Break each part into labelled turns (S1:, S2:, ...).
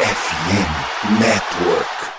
S1: FM Network.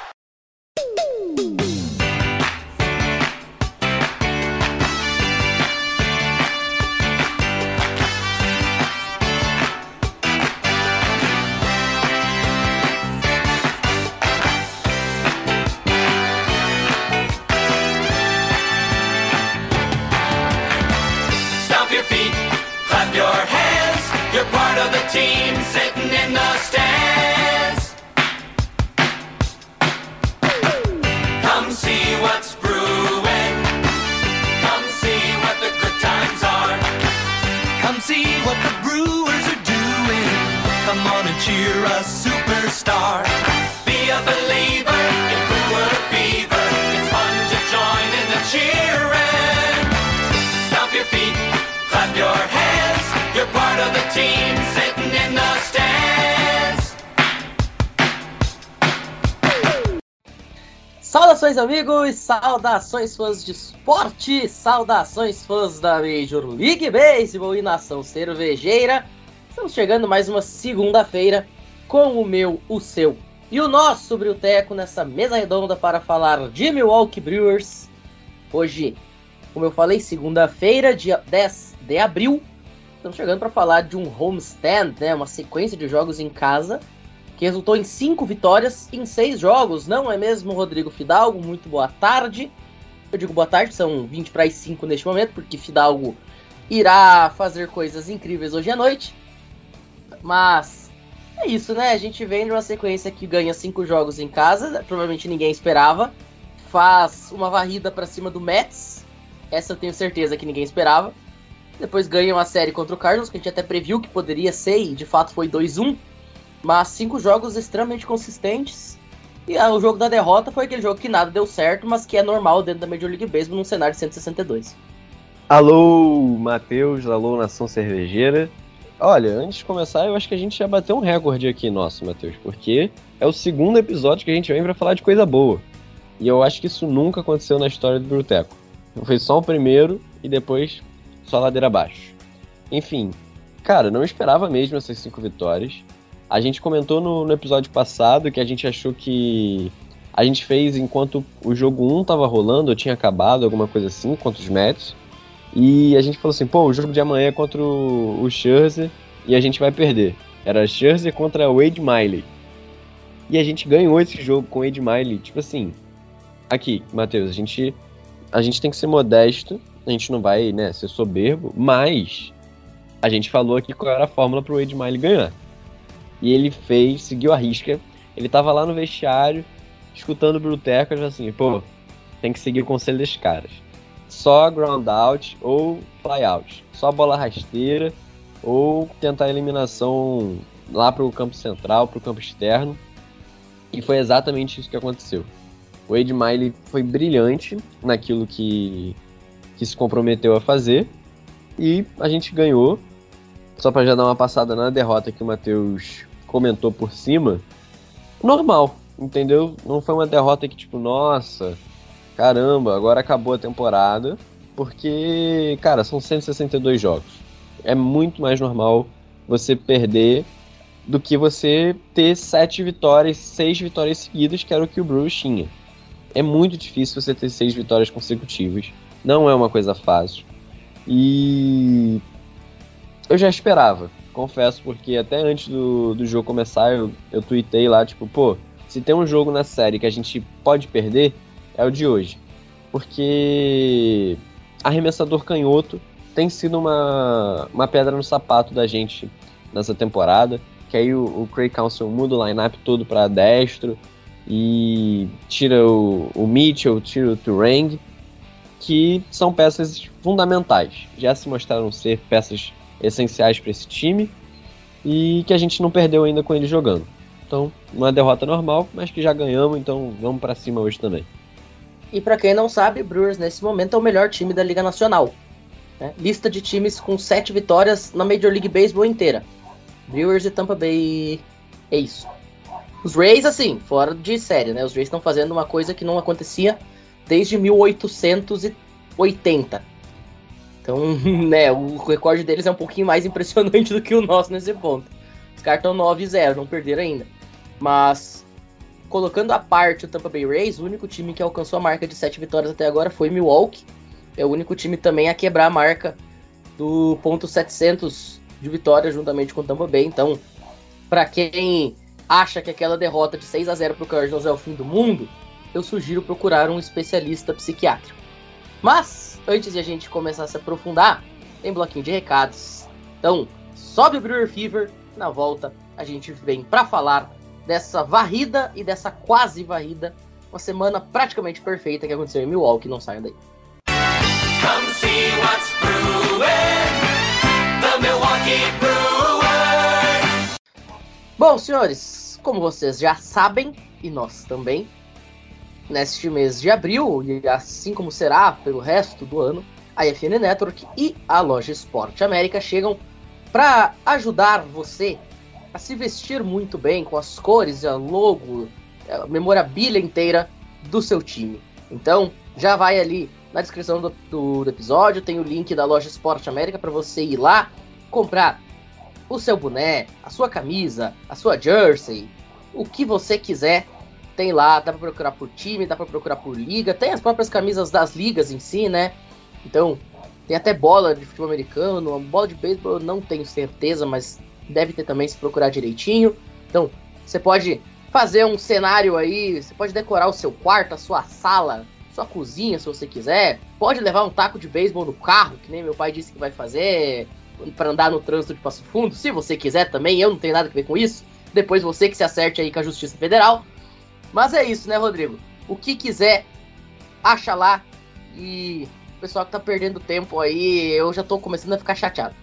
S2: Saudações, fãs de esporte! Saudações, fãs da Major League Baseball e nação cervejeira! Estamos chegando mais uma segunda-feira com o meu, o seu e o nosso Brilteco nessa mesa redonda para falar de Milwaukee Brewers. Hoje, como eu falei, segunda-feira, dia 10 de abril. Estamos chegando para falar de um homestand, né? Uma sequência de jogos em casa que resultou em cinco vitórias em seis jogos, não é mesmo, Rodrigo Fidalgo? Muito boa tarde. Eu digo boa tarde, são 20 para as 5 neste momento, porque Fidalgo irá fazer coisas incríveis hoje à noite. Mas é isso, né? A gente vem de uma sequência que ganha cinco jogos em casa, provavelmente ninguém esperava. Faz uma varrida para cima do Mets, essa eu tenho certeza que ninguém esperava. Depois ganha uma série contra o Cardinals, que a gente até previu que poderia ser, e de fato foi 2-1 mas cinco jogos extremamente consistentes. E ah, o jogo da derrota foi aquele jogo que nada deu certo, mas que é normal dentro da Major League Baseball num cenário de 162.
S3: Alô, Matheus, alô, Nação Cervejeira. Olha, antes de começar, eu acho que a gente já bateu um recorde aqui nosso, Matheus, porque é o segundo episódio que a gente vem pra falar de coisa boa. E eu acho que isso nunca aconteceu na história do Bruteco. Foi só o primeiro e depois só ladeira abaixo. Enfim, cara, não esperava mesmo essas cinco vitórias. A gente comentou no, no episódio passado que a gente achou que a gente fez enquanto o jogo 1 tava rolando, ou tinha acabado, alguma coisa assim, contra os Mets. E a gente falou assim, pô, o jogo de amanhã é contra o, o Scherzer e a gente vai perder. Era Scherzer contra o Wade Miley. E a gente ganhou esse jogo com o Wade Miley. Tipo assim, aqui, Matheus, a gente, a gente tem que ser modesto, a gente não vai, né, ser soberbo, mas a gente falou aqui qual era a fórmula pro Wade Miley ganhar. E ele fez, seguiu a risca. Ele tava lá no vestiário, escutando o Bruteco, e assim, pô, tem que seguir o conselho desses caras. Só ground out ou fly out. Só bola rasteira ou tentar a eliminação lá pro campo central, pro campo externo. E foi exatamente isso que aconteceu. O Wade Miley foi brilhante naquilo que, que se comprometeu a fazer. E a gente ganhou. Só para já dar uma passada na derrota que o Matheus comentou por cima, normal, entendeu? Não foi uma derrota que, tipo, nossa, caramba, agora acabou a temporada, porque, cara, são 162 jogos. É muito mais normal você perder do que você ter sete vitórias, seis vitórias seguidas, que era o que o Bruce tinha. É muito difícil você ter seis vitórias consecutivas. Não é uma coisa fácil. E eu já esperava confesso, porque até antes do, do jogo começar, eu, eu tuitei lá, tipo, pô, se tem um jogo na série que a gente pode perder, é o de hoje. Porque arremessador canhoto tem sido uma, uma pedra no sapato da gente nessa temporada. Que aí o, o Craig Council muda o lineup todo para destro e tira o, o Mitchell, tira o Turang, que são peças fundamentais. Já se mostraram ser peças essenciais para esse time e que a gente não perdeu ainda com ele jogando. Então, uma derrota normal, mas que já ganhamos, então vamos para cima hoje também.
S2: E para quem não sabe, Brewers nesse momento é o melhor time da Liga Nacional. Né? Lista de times com sete vitórias na Major League Baseball inteira. Brewers e Tampa Bay. É isso. Os Rays, assim, fora de série, né? Os Rays estão fazendo uma coisa que não acontecia desde 1880. Então, né, o recorde deles é um pouquinho mais impressionante do que o nosso nesse ponto. Os caras estão 9-0, não perderam ainda. Mas colocando à parte o Tampa Bay Rays, o único time que alcançou a marca de 7 vitórias até agora foi Milwaukee. É o único time também a quebrar a marca do ponto 700 de vitória juntamente com o Tampa Bay. Então, para quem acha que aquela derrota de 6 a 0 para o Cardinals é o fim do mundo, eu sugiro procurar um especialista psiquiátrico. Mas, antes de a gente começar a se aprofundar, tem bloquinho de recados. Então, sobe o Brewer Fever, na volta a gente vem para falar dessa varrida e dessa quase varrida, uma semana praticamente perfeita que aconteceu em Milwaukee, não saiam daí.
S4: Come see what's brewing. The Milwaukee Brewers.
S2: Bom, senhores, como vocês já sabem, e nós também, neste mês de abril, e assim como será pelo resto do ano, a FN Network e a loja Esporte América chegam para ajudar você a se vestir muito bem com as cores, a logo, a memorabilia inteira do seu time. Então, já vai ali na descrição do, do, do episódio, tem o link da loja Esporte América para você ir lá comprar o seu boné, a sua camisa, a sua jersey, o que você quiser. Tem lá, dá para procurar por time, dá para procurar por liga, tem as próprias camisas das ligas em si, né? Então, tem até bola de futebol americano, bola de beisebol eu não tenho certeza, mas deve ter também se procurar direitinho. Então, você pode fazer um cenário aí, você pode decorar o seu quarto, a sua sala, sua cozinha, se você quiser. Pode levar um taco de beisebol no carro, que nem meu pai disse que vai fazer, para andar no trânsito de Passo Fundo, se você quiser também, eu não tenho nada a ver com isso. Depois você que se acerte aí com a Justiça Federal. Mas é isso, né, Rodrigo? O que quiser, acha lá. E o pessoal que tá perdendo tempo aí, eu já tô começando a ficar chateado.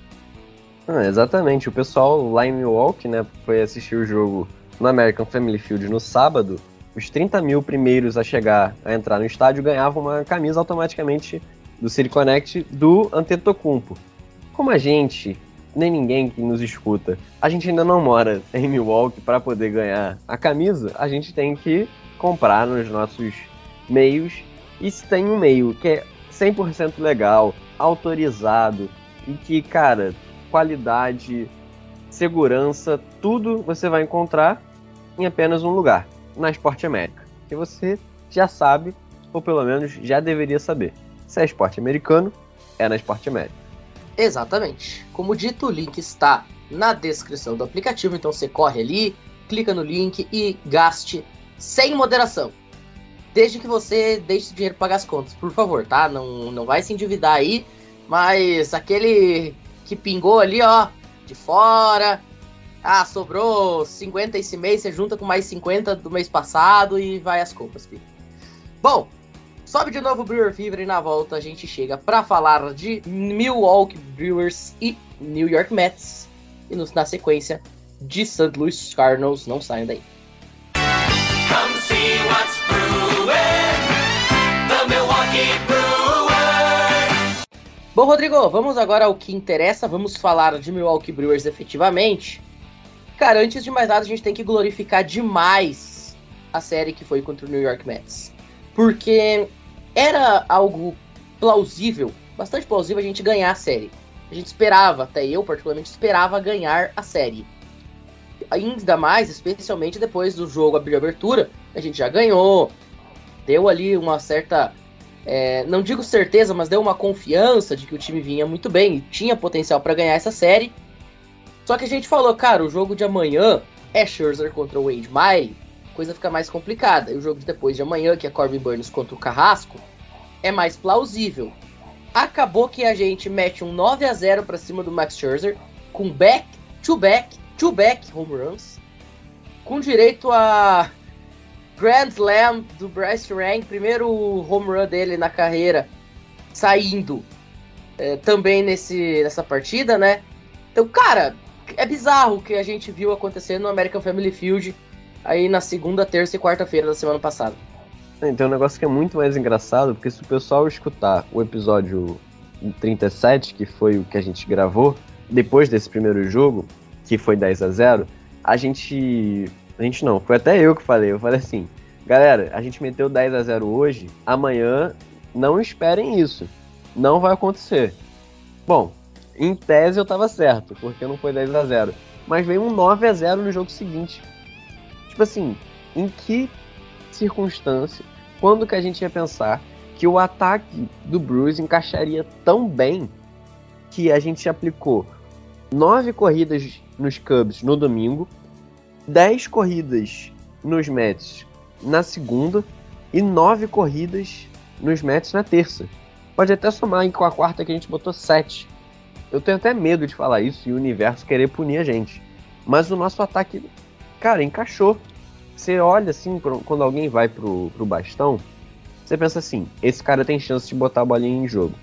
S3: Ah, exatamente. O pessoal lá em Milwaukee, né, foi assistir o jogo no American Family Field no sábado. Os 30 mil primeiros a chegar, a entrar no estádio, ganhavam uma camisa automaticamente do City Connect do Antetokounmpo. Como a gente, nem ninguém que nos escuta, a gente ainda não mora em Milwaukee para poder ganhar a camisa, a gente tem que comprar nos nossos meios. E se tem um meio que é 100% legal, autorizado e que, cara, qualidade, segurança, tudo você vai encontrar em apenas um lugar, na Esporte América. Que você já sabe, ou pelo menos já deveria saber. Se é esporte americano, é na Esporte América.
S2: Exatamente. Como dito, o link está na descrição do aplicativo, então você corre ali, clica no link e gaste sem moderação. Desde que você deixe o dinheiro para pagar as contas, por favor, tá? Não, não vai se endividar aí, mas aquele que pingou ali, ó, de fora. Ah, sobrou 50 esse mês, você junta com mais 50 do mês passado e vai as culpas, filho. Bom, sobe de novo o Brewer Fever e na volta a gente chega para falar de Milwaukee Brewers e New York Mets. E nos, na sequência de St. Louis Cardinals, não saiam daí.
S4: Come see what's brewing. The Milwaukee Brewers.
S2: Bom, Rodrigo, vamos agora ao que interessa. Vamos falar de Milwaukee Brewers efetivamente. Cara, antes de mais nada, a gente tem que glorificar demais a série que foi contra o New York Mets. Porque era algo plausível, bastante plausível a gente ganhar a série. A gente esperava, até eu particularmente esperava ganhar a série. Ainda mais, especialmente depois do jogo abrir abertura, a gente já ganhou, deu ali uma certa é, não digo certeza, mas deu uma confiança de que o time vinha muito bem e tinha potencial para ganhar essa série. Só que a gente falou, cara, o jogo de amanhã é Scherzer contra o Wade Miley, coisa fica mais complicada. E o jogo de depois de amanhã, que é Corbin Burns contra o Carrasco, é mais plausível. Acabou que a gente mete um 9 a 0 para cima do Max Scherzer, com back, to back, to back home runs, com direito a Grand Slam do Bryce Rank, primeiro home run dele na carreira, saindo é, também nesse, nessa partida, né? Então, cara, é bizarro o que a gente viu acontecer no American Family Field aí na segunda, terça e quarta-feira da semana passada.
S3: Então, um negócio que é muito mais engraçado, porque se o pessoal escutar o episódio 37, que foi o que a gente gravou, depois desse primeiro jogo, que foi 10 a 0 a gente. A gente não, foi até eu que falei. Eu falei assim, galera, a gente meteu 10 a 0 hoje, amanhã não esperem isso. Não vai acontecer. Bom, em tese eu tava certo, porque não foi 10 a 0 Mas veio um 9 a 0 no jogo seguinte. Tipo assim, em que circunstância, quando que a gente ia pensar que o ataque do Bruce encaixaria tão bem que a gente aplicou nove corridas nos Cubs no domingo, dez corridas nos Mets na segunda e nove corridas nos Mets na terça. Pode até somar com a quarta que a gente botou sete. Eu tenho até medo de falar isso e o universo querer punir a gente. Mas o nosso ataque, cara, encaixou. Você olha assim, quando alguém vai pro, pro bastão, você pensa assim: esse cara tem chance de botar a bolinha em jogo.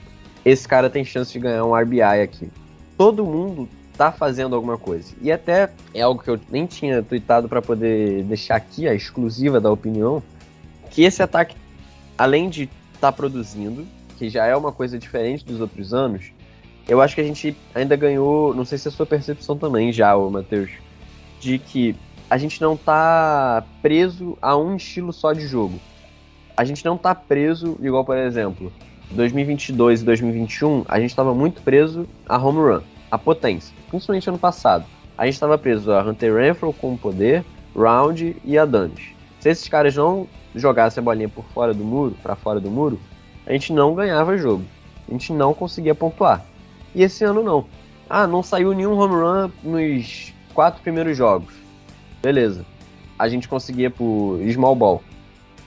S3: Esse cara tem chance de ganhar um RBI aqui. Todo mundo tá fazendo alguma coisa. E até é algo que eu nem tinha tweetado para poder deixar aqui a exclusiva da opinião, que esse ataque, além de estar tá produzindo, que já é uma coisa diferente dos outros anos, eu acho que a gente ainda ganhou, não sei se é a sua percepção também já, Matheus, de que a gente não tá preso a um estilo só de jogo. A gente não tá preso, igual por exemplo, 2022 e 2021, a gente estava muito preso a home run, a potência, principalmente ano passado. A gente estava preso a Hunter Renfro com poder, Round e a Danis. Se esses caras não jogassem a bolinha por fora do muro, para fora do muro, a gente não ganhava jogo. A gente não conseguia pontuar. E esse ano não. Ah, não saiu nenhum home run nos quatro primeiros jogos. Beleza. A gente conseguia por small ball.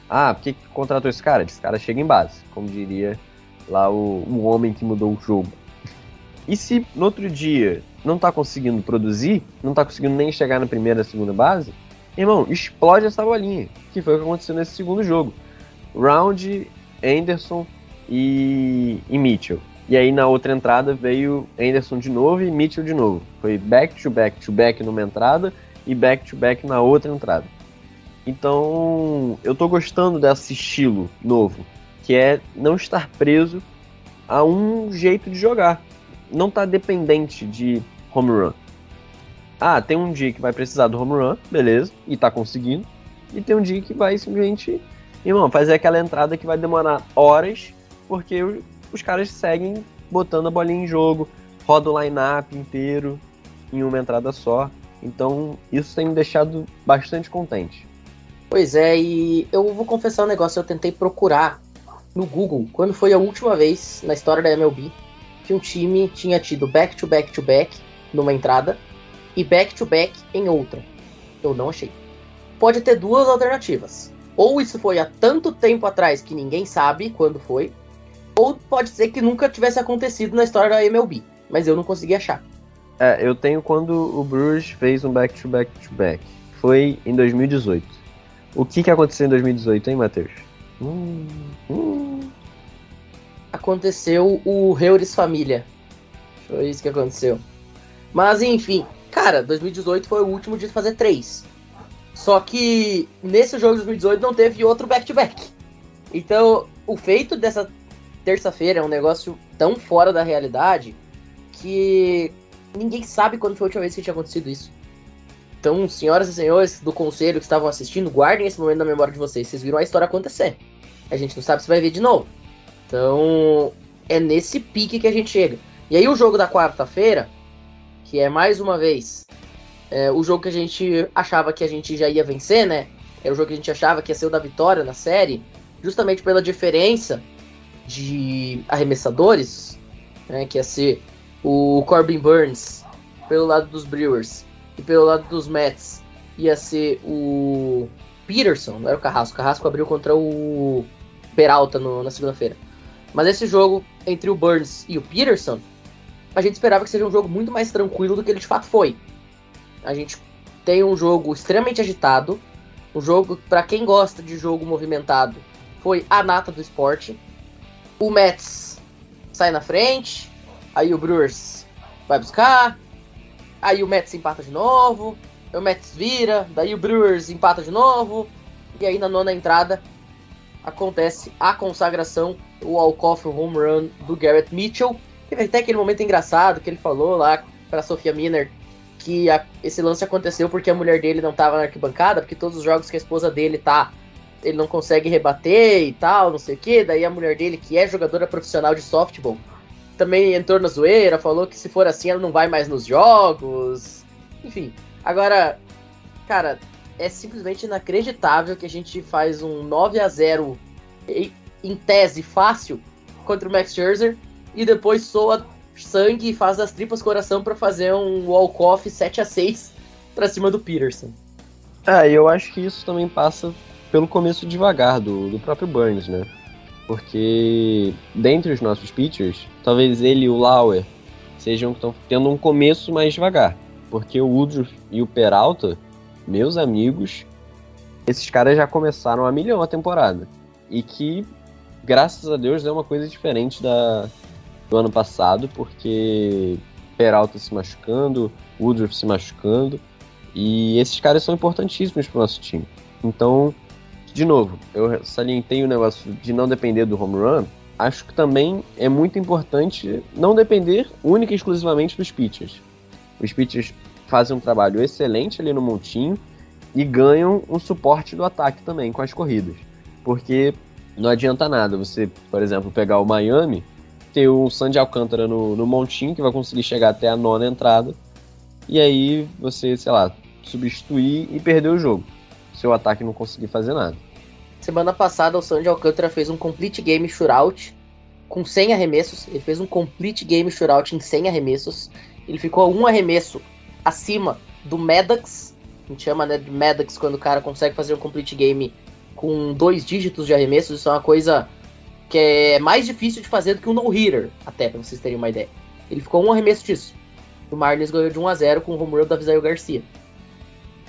S3: Ah, por que, contratou esse cara? Esse cara chega em base, como diria lá o, o homem que mudou o jogo. E se no outro dia não tá conseguindo produzir, não tá conseguindo nem chegar na primeira, segunda base, irmão, explode essa bolinha, que foi o que aconteceu nesse segundo jogo. Round, Anderson e, e Mitchell. E aí na outra entrada veio Anderson de novo e Mitchell de novo. Foi back to back to back numa entrada e back to back na outra entrada. Então, eu tô gostando desse estilo novo, que é não estar preso a um jeito de jogar. Não tá dependente de home run. Ah, tem um dia que vai precisar do home run, beleza, e tá conseguindo. E tem um dia que vai simplesmente, irmão, fazer aquela entrada que vai demorar horas, porque os caras seguem botando a bolinha em jogo, roda o line-up inteiro em uma entrada só. Então, isso tem me deixado bastante contente.
S2: Pois é, e eu vou confessar um negócio, eu tentei procurar no Google quando foi a última vez na história da MLB que um time tinha tido back to back to back numa entrada e back to back em outra. Eu não achei. Pode ter duas alternativas. Ou isso foi há tanto tempo atrás que ninguém sabe quando foi, ou pode ser que nunca tivesse acontecido na história da MLB, mas eu não consegui achar.
S3: É, eu tenho quando o Bruce fez um back to back to back. Foi em 2018. O que, que aconteceu em 2018, hein, Matheus? Hum, hum.
S2: Aconteceu o Reuris Família. Foi isso que aconteceu. Mas enfim, cara, 2018 foi o último de fazer três. Só que nesse jogo de 2018 não teve outro back-to-back. -back. Então, o feito dessa terça-feira é um negócio tão fora da realidade que ninguém sabe quando foi a última vez que tinha acontecido isso. Então, senhoras e senhores do conselho que estavam assistindo, guardem esse momento na memória de vocês. Vocês viram a história acontecer. A gente não sabe se vai ver de novo. Então, é nesse pique que a gente chega. E aí, o jogo da quarta-feira, que é mais uma vez é, o jogo que a gente achava que a gente já ia vencer, né? Era o jogo que a gente achava que ia ser o da vitória na série, justamente pela diferença de arremessadores, né, que ia ser o Corbin Burns pelo lado dos Brewers e pelo lado dos Mets ia ser o Peterson, não era o Carrasco. O Carrasco abriu contra o Peralta no, na segunda-feira. Mas esse jogo entre o Burns e o Peterson, a gente esperava que seja um jogo muito mais tranquilo do que ele de fato foi. A gente tem um jogo extremamente agitado, um jogo para quem gosta de jogo movimentado, foi a nata do esporte o Mets sai na frente, aí o Brewers vai buscar, aí o Mets empata de novo, o Mets vira, daí o Brewers empata de novo, e aí na nona entrada acontece a consagração, o walk-off home run do Garrett Mitchell. Teve até aquele momento engraçado que ele falou lá para Sofia Miner que a, esse lance aconteceu porque a mulher dele não estava na arquibancada, porque todos os jogos que a esposa dele tá ele não consegue rebater e tal, não sei o que. Daí a mulher dele, que é jogadora profissional de softball, também entrou na zoeira, falou que se for assim ela não vai mais nos jogos. Enfim, agora, cara, é simplesmente inacreditável que a gente faz um 9 a 0 em, tese fácil contra o Max Scherzer e depois soa sangue e faz das tripas coração para fazer um walk-off 7 a 6 para cima do Peterson.
S3: E eu acho que isso também passa pelo começo devagar do, do próprio Burns, né? Porque dentre os nossos pitchers, talvez ele e o Lauer sejam que estão tendo um começo mais devagar. Porque o Woodruff e o Peralta, meus amigos, esses caras já começaram a milhão a temporada. E que, graças a Deus, é uma coisa diferente da, do ano passado, porque Peralta se machucando, Woodruff se machucando. E esses caras são importantíssimos para o nosso time. Então, de novo, eu salientei o negócio de não depender do home run. Acho que também é muito importante não depender única e exclusivamente dos pitchers. Os pitchers fazem um trabalho excelente ali no montinho e ganham um suporte do ataque também com as corridas. Porque não adianta nada você, por exemplo, pegar o Miami, ter o Sandy Alcântara no, no montinho, que vai conseguir chegar até a nona entrada, e aí você, sei lá, substituir e perder o jogo. Se o ataque não conseguir fazer nada.
S2: Semana passada o Sandy Alcântara fez um complete game shootout com 100 arremessos. Ele fez um complete game shootout em 100 arremessos. Ele ficou um arremesso acima do Maddox. A gente chama né, de Maddox quando o cara consegue fazer um complete game com dois dígitos de arremessos. Isso é uma coisa que é mais difícil de fazer do que um no-hitter, até pra vocês terem uma ideia. Ele ficou um arremesso disso. O Marlins ganhou de 1 a 0 com o home run do Avisail Garcia.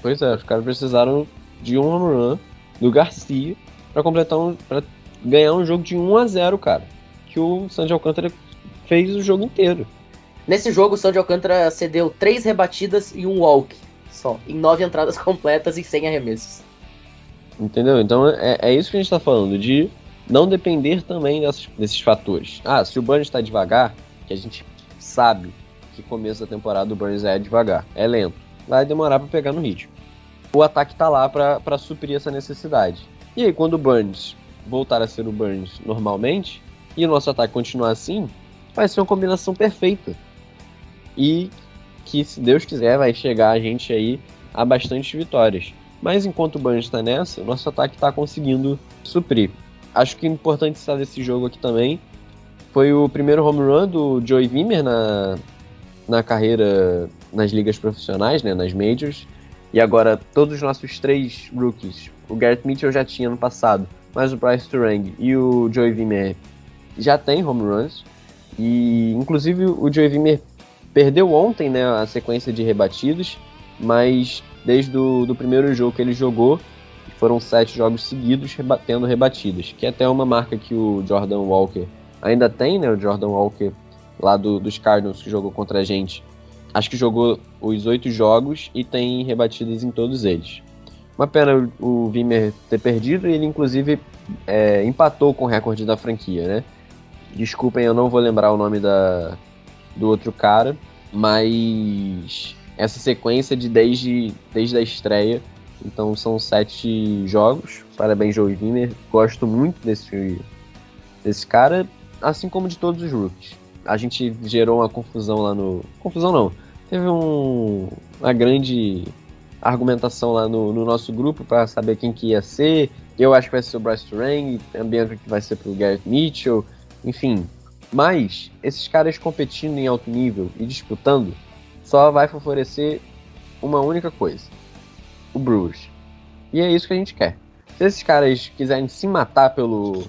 S3: Pois é, os caras precisaram de um home run do Garcia para completar um, para ganhar um jogo de 1 a 0, cara. Que o Sandy Alcântara fez o jogo inteiro.
S2: Nesse jogo, o Sandy Alcântara cedeu três rebatidas e um walk só, em nove entradas completas e 100 arremessos.
S3: Entendeu? Então é, é isso que a gente tá falando, de não depender também dessas, desses fatores. Ah, se o Burns está devagar, que a gente sabe que começo da temporada o Burns é devagar, é lento, vai demorar para pegar no ritmo. O ataque tá lá para suprir essa necessidade. E aí, quando o Burns voltar a ser o Burns normalmente, e o nosso ataque continuar assim, vai ser uma combinação perfeita. E que, se Deus quiser, vai chegar a gente aí a bastante vitórias. Mas enquanto o Burns está nessa, o nosso ataque está conseguindo suprir acho que importante estar desse jogo aqui também foi o primeiro home run do Joey Wimmer na, na carreira nas ligas profissionais, né, nas majors. E agora todos os nossos três rookies, o Garrett Mitchell já tinha no passado, mas o Bryce Turang e o Joey Wimmer já tem home runs. E inclusive o Joey Wimmer perdeu ontem né, a sequência de rebatidos, mas desde o do primeiro jogo que ele jogou, foram sete jogos seguidos rebatendo rebatidas, que é até uma marca que o Jordan Walker ainda tem, né? O Jordan Walker lá do, dos Cardinals que jogou contra a gente. Acho que jogou os oito jogos e tem rebatidas em todos eles. Uma pena o Vimer ter perdido ele inclusive é, empatou com o recorde da franquia, né? Desculpem, eu não vou lembrar o nome da, do outro cara, mas essa sequência de desde, desde a estreia então são sete jogos. Parabéns, Joey Wiener. Gosto muito desse, desse cara, assim como de todos os rookies. A gente gerou uma confusão lá no. Confusão não. Teve um, uma grande argumentação lá no, no nosso grupo para saber quem que ia ser. Eu acho que vai ser o Bryce Turang, a Bianca que vai ser pro Garrett Mitchell, enfim. Mas esses caras competindo em alto nível e disputando só vai favorecer uma única coisa: o Brewers. E é isso que a gente quer. Se esses caras quiserem se matar pelo,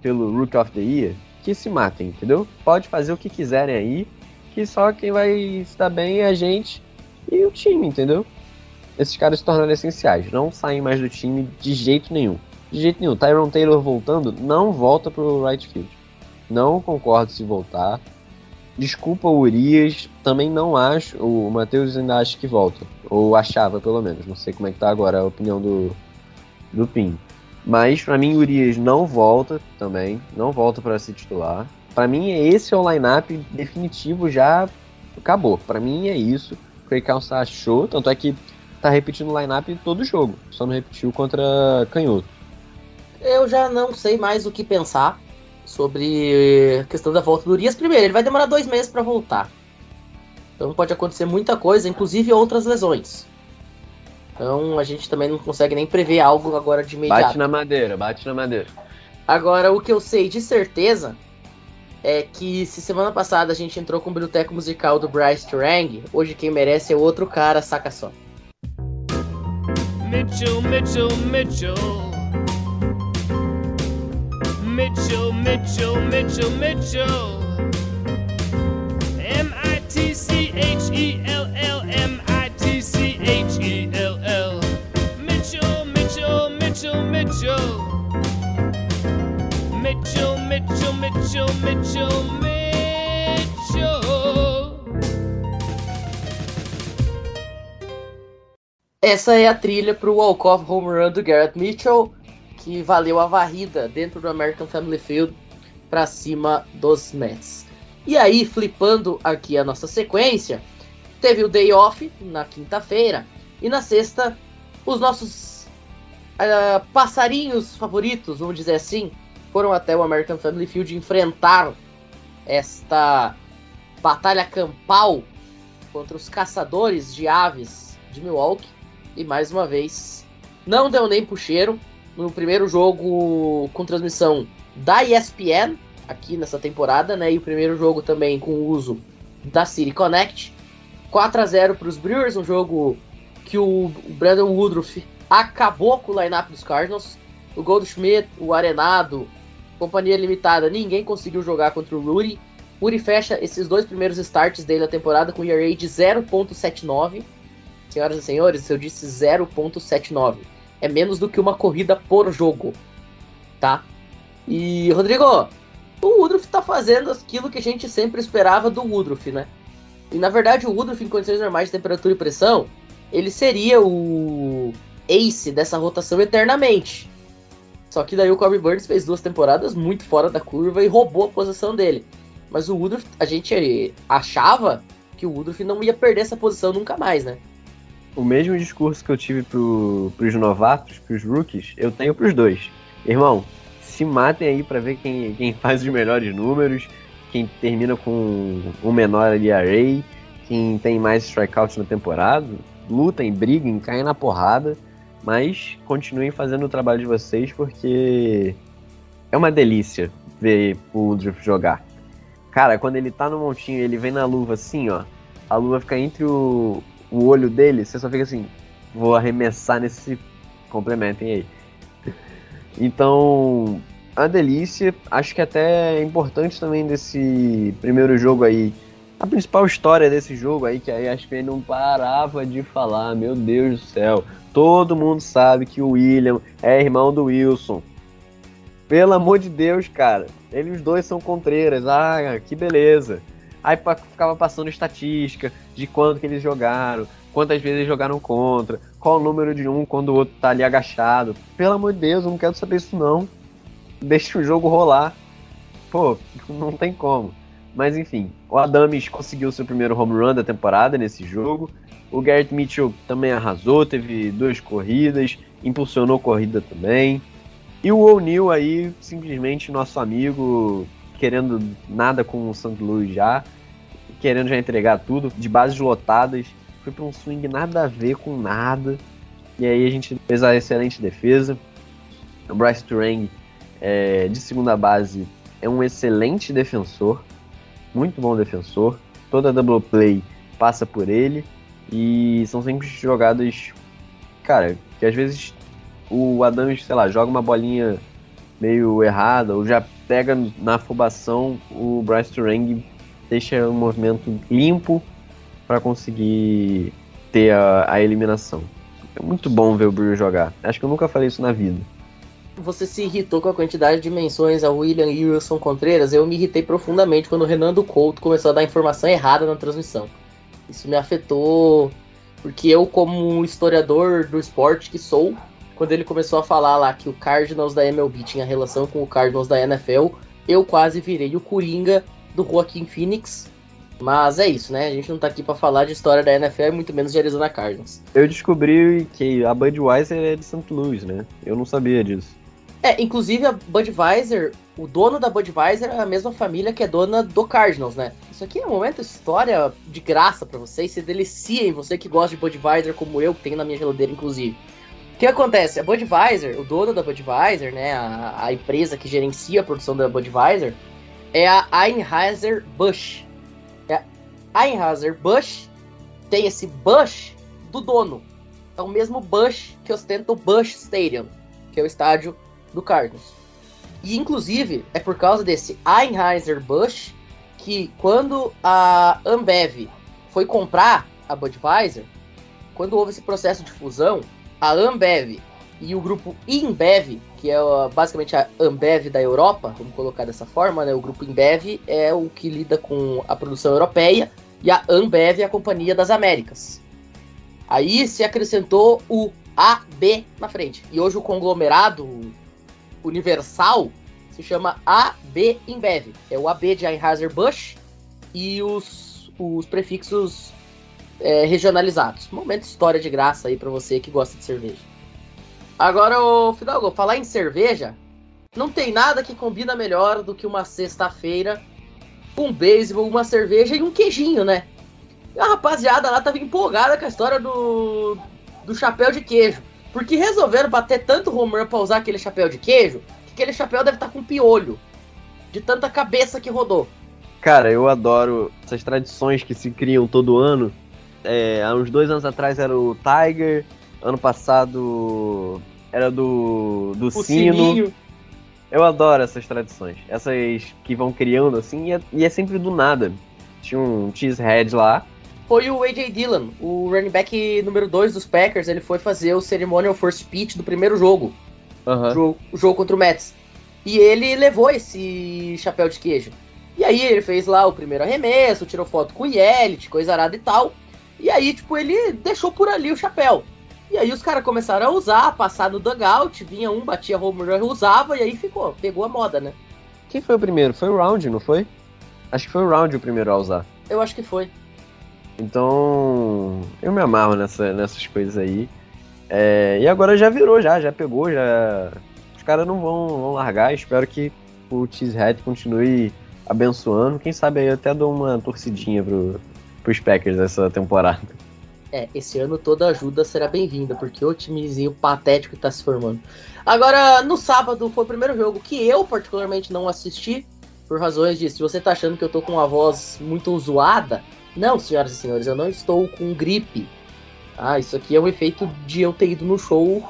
S3: pelo Rook of the Year, que se matem, entendeu? Pode fazer o que quiserem aí, que só quem vai estar bem é a gente e o time, entendeu? Esses caras se tornaram essenciais, não saem mais do time de jeito nenhum. De jeito nenhum. Tyron Taylor voltando, não volta pro right field. Não concordo se voltar. Desculpa o Urias, também não acho. O Matheus ainda acha que volta. Ou achava, pelo menos. Não sei como é que tá agora a opinião do, do Pim. Mas para mim, Urias não volta também. Não volta para ser titular. Para mim, esse é o line-up definitivo já acabou. Para mim é isso. O Craig Counsell achou. Tanto é que tá repetindo o line-up todo jogo. Só não repetiu contra Canhoto.
S2: Eu já não sei mais o que pensar sobre a questão da volta do Urias. Primeiro, ele vai demorar dois meses para voltar. Então pode acontecer muita coisa, inclusive outras lesões. Então a gente também não consegue nem prever algo agora de imediato.
S3: Bate na madeira, bate na madeira.
S2: Agora, o que eu sei de certeza é que se semana passada a gente entrou com o biblioteca musical do Bryce Turang, hoje quem merece é outro cara, saca só.
S4: Mitchell, Mitchell, Mitchell. Mitchell, Mitchell, Mitchell, Mitchell. M Mitchell, Mitchell, Mitchell.
S2: Essa é a trilha pro walk-off home run do Garrett Mitchell, que valeu a varrida dentro do American Family Field para cima dos Mets. E aí, flipando aqui a nossa sequência, teve o day off na quinta-feira e na sexta os nossos ah, passarinhos favoritos, vamos dizer assim, foram até o American Family Field enfrentar esta batalha campal contra os caçadores de aves de Milwaukee. E mais uma vez, não deu nem pro cheiro. No primeiro jogo com transmissão da ESPN, aqui nessa temporada, né? E o primeiro jogo também com o uso da City Connect. 4 a 0 para os Brewers, um jogo que o Brandon Woodruff acabou com o lineup dos Cardinals. O Goldschmidt, o Arenado, companhia limitada, ninguém conseguiu jogar contra o Rudy. Rudy fecha esses dois primeiros starts dele na temporada com ERA de 0.79. Senhoras e senhores, eu disse 0.79. É menos do que uma corrida por jogo, tá? E, Rodrigo, o Woodruff tá fazendo aquilo que a gente sempre esperava do Woodruff, né? E, na verdade, o Woodruff, em condições normais de temperatura e pressão, ele seria o ace dessa rotação eternamente. Só que daí o Corbin Burns fez duas temporadas muito fora da curva e roubou a posição dele. Mas o Woodruff, a gente achava que o Woodruff não ia perder essa posição nunca mais, né?
S3: O mesmo discurso que eu tive pro, pros novatos, pros rookies, eu tenho pros dois. Irmão, se matem aí pra ver quem, quem faz os melhores números, quem termina com o menor ali array, quem tem mais strikeouts na temporada. Lutem, briguem, caem na porrada, mas continuem fazendo o trabalho de vocês porque é uma delícia ver o Woodruff jogar. Cara, quando ele tá no montinho ele vem na luva assim, ó, a luva fica entre o, o olho dele, você só fica assim, vou arremessar nesse. Complementem aí. Então, a delícia, acho que até é importante também desse primeiro jogo aí. A principal história desse jogo aí, que aí que ele não parava de falar, meu Deus do céu. Todo mundo sabe que o William é irmão do Wilson. Pelo amor de Deus, cara. Eles dois são contreiras. Ah, que beleza. Aí ficava passando estatística de quanto que eles jogaram, quantas vezes eles jogaram contra, qual o número de um quando o outro tá ali agachado. Pelo amor de Deus, eu não quero saber isso não. Deixa o jogo rolar. Pô, não tem como. Mas enfim, o Adams conseguiu seu primeiro home run da temporada nesse jogo. O Garrett Mitchell também arrasou, teve duas corridas, impulsionou corrida também. E o O'Neill aí, simplesmente nosso amigo, querendo nada com o St. Louis já, querendo já entregar tudo, de bases lotadas, foi para um swing nada a ver com nada. E aí a gente fez a excelente defesa. O Bryce Turang, é, de segunda base, é um excelente defensor, muito bom defensor. Toda double play passa por ele e são sempre jogadas, cara, que às vezes o Adams, sei lá, joga uma bolinha meio errada ou já pega na afobação, o Bryce Turang deixa um movimento limpo para conseguir ter a, a, eliminação. É muito bom ver o Brewer jogar. Acho que eu nunca falei isso na vida.
S2: Você se irritou com a quantidade de menções a William e Wilson Contreras? Eu me irritei profundamente quando o Renan do Couto começou a dar informação errada na transmissão. Isso me afetou porque eu, como historiador do esporte que sou, quando ele começou a falar lá que o Cardinals da MLB tinha relação com o Cardinals da NFL, eu quase virei o Coringa do Joaquim Phoenix. Mas é isso, né? A gente não tá aqui para falar de história da NFL, muito menos de Arizona Cardinals.
S3: Eu descobri que a Budweiser é de St. Louis, né? Eu não sabia disso.
S2: É, inclusive a Budweiser, o dono da Budweiser é a mesma família que é dona do Cardinals, né? Isso aqui é um momento história de graça para vocês, se deliciem, você que gosta de Budweiser como eu, que tenho na minha geladeira inclusive. O que acontece? A Budweiser, o dono da Budweiser, né, a, a empresa que gerencia a produção da Budweiser, é a Anheuser-Busch. É a Anheuser-Busch tem esse Busch do dono. É o mesmo Busch que ostenta o Busch Stadium, que é o estádio do Cardinals. E inclusive é por causa desse Anheuser-Busch que quando a Ambev foi comprar a Budweiser, quando houve esse processo de fusão, a Ambev e o grupo InBev, que é basicamente a Ambev da Europa, vamos colocar dessa forma, né? O grupo InBev é o que lida com a produção europeia e a Ambev é a Companhia das Américas. Aí se acrescentou o AB na frente. E hoje o conglomerado universal se chama AB InBev. É o AB de Anheuser-Busch e os, os prefixos é, regionalizados. Momento história de graça aí para você que gosta de cerveja. Agora, o Fidalgo, falar em cerveja, não tem nada que combina melhor do que uma sexta-feira, um beisebol, uma cerveja e um queijinho, né? A rapaziada lá tava empolgada com a história do, do chapéu de queijo. Porque resolveram bater tanto run pra usar aquele chapéu de queijo, que aquele chapéu deve estar tá com piolho. De tanta cabeça que rodou.
S3: Cara, eu adoro essas tradições que se criam todo ano. É, há uns dois anos atrás era o Tiger, ano passado era do, do
S2: O
S3: sino.
S2: sininho.
S3: Eu adoro essas tradições. Essas que vão criando assim, e é, e é sempre do nada. Tinha um cheesehead lá.
S2: Foi o A.J. Dillon, o running back número 2 dos Packers. Ele foi fazer o ceremonial first pitch do primeiro jogo. Jogo, o jogo contra o Mets. E ele levou esse chapéu de queijo. E aí ele fez lá o primeiro arremesso, tirou foto com o Yelit, coisa arada e tal. E aí, tipo, ele deixou por ali o chapéu. E aí os caras começaram a usar, passar no dugout, vinha um, batia home run, usava, e aí ficou, pegou a moda, né?
S3: Quem foi o primeiro? Foi o Round, não foi? Acho que foi o Round o primeiro a usar.
S2: Eu acho que foi.
S3: Então, eu me amarro nessa, nessas coisas aí. É, e agora já virou, já, já pegou, já. Os caras não vão, vão largar. Espero que o Cheesehead continue abençoando. Quem sabe aí eu até dou uma torcidinha pro, pros Packers essa temporada.
S2: É, esse ano toda ajuda será bem-vinda, porque o timezinho patético que tá se formando. Agora, no sábado foi o primeiro jogo que eu particularmente não assisti, por razões de se você tá achando que eu tô com uma voz muito zoada, não, senhoras e senhores, eu não estou com gripe. Ah, isso aqui é um efeito de eu ter ido no show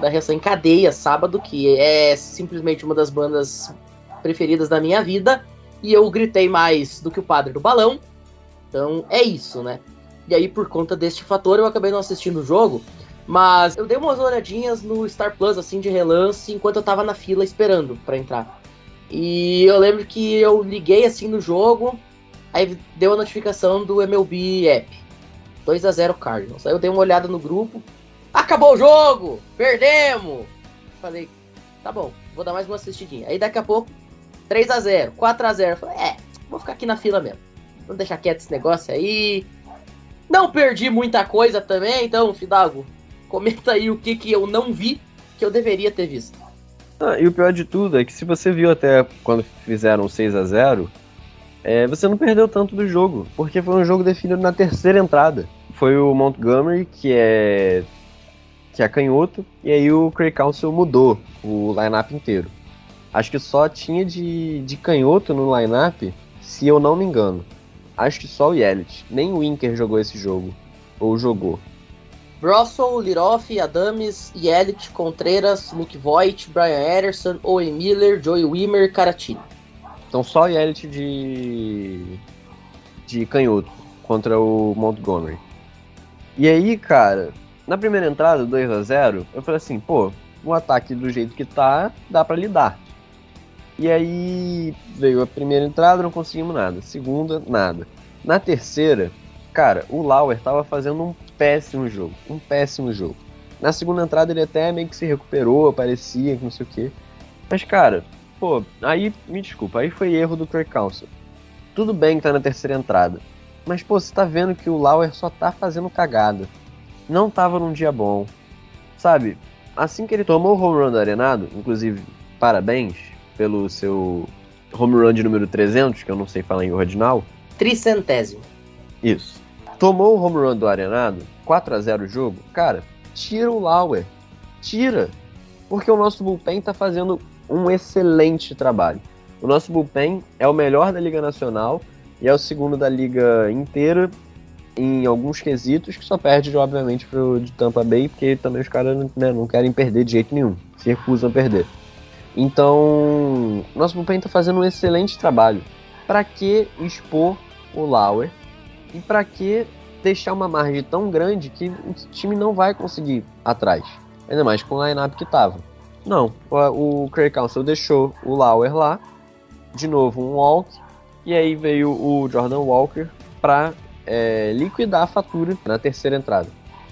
S2: da Reação em Cadeia sábado, que é simplesmente uma das bandas preferidas da minha vida, e eu gritei mais do que o padre do balão. Então é isso, né? E aí, por conta deste fator, eu acabei não assistindo o jogo. Mas eu dei umas olhadinhas no Star Plus, assim, de relance, enquanto eu tava na fila esperando pra entrar. E eu lembro que eu liguei, assim, no jogo, aí deu a notificação do MLB App. 2 a 0 Cardinals. Aí eu dei uma olhada no grupo. Acabou o jogo! Perdemos! Falei, tá bom, vou dar mais uma assistidinha. Aí daqui a pouco, 3 a 0 4 a 0 Falei, é, vou ficar aqui na fila mesmo. Vamos deixar quieto esse negócio aí. Não perdi muita coisa também, então, Fidalgo, comenta aí o que, que eu não vi que eu deveria ter visto.
S3: Ah, e o pior de tudo é que se você viu até quando fizeram 6 a 0 é, você não perdeu tanto do jogo, porque foi um jogo definido na terceira entrada. Foi o Montgomery, que é que é canhoto, e aí o Craig Council mudou o lineup inteiro. Acho que só tinha de, de canhoto no lineup, se eu não me engano. Acho que só o Yelich. Nem o Winker jogou esse jogo. Ou jogou.
S2: Russell, Liroff, Adames, Yelich, Contreras, Luke Voigt, Brian Ederson, Owen Miller, Joey Wimmer, Caratini.
S3: Então só Yelich de. de canhoto contra o Montgomery. E aí, cara, na primeira entrada, 2 a 0 eu falei assim, pô, o ataque do jeito que tá, dá pra lidar. E aí veio a primeira entrada, não conseguimos nada. Segunda, nada. Na terceira, cara, o Lauer tava fazendo um péssimo jogo. Um péssimo jogo. Na segunda entrada ele até meio que se recuperou, parecia que não sei o quê. Mas, cara, pô, aí, me desculpa, aí foi erro do Craig Council. Tudo bem que tá na terceira entrada. Mas, pô, você tá vendo que o Lauer só tá fazendo cagada. Não tava num dia bom. Sabe? assim que ele tomou o home run do Arenado, inclusive, parabéns pelo seu home run de número 300, que eu não sei falar em original.
S2: Tricentésimo.
S3: Isso. Tomou o home run do Arenado, 4 a 0 o jogo. Cara, tira o Lauer. Tira. Porque o nosso bullpen tá fazendo um excelente trabalho. O nosso bullpen é o melhor da Liga Nacional e é o segundo da liga inteira em alguns quesitos, que só perde, obviamente, pro de Tampa Bay, porque também os caras né, não querem perder de jeito nenhum, se recusam a perder. Então, nosso bullpen tá fazendo um excelente trabalho. Para que expor o Lauer e para que deixar uma margem tão grande que o time não vai conseguir atrás? Ainda mais com o line-up que tava. Não, o, o Craig Council deixou o Lauer lá, de novo um walk, e aí veio o Jordan Walker para é, liquidar a fatura na terceira entrada.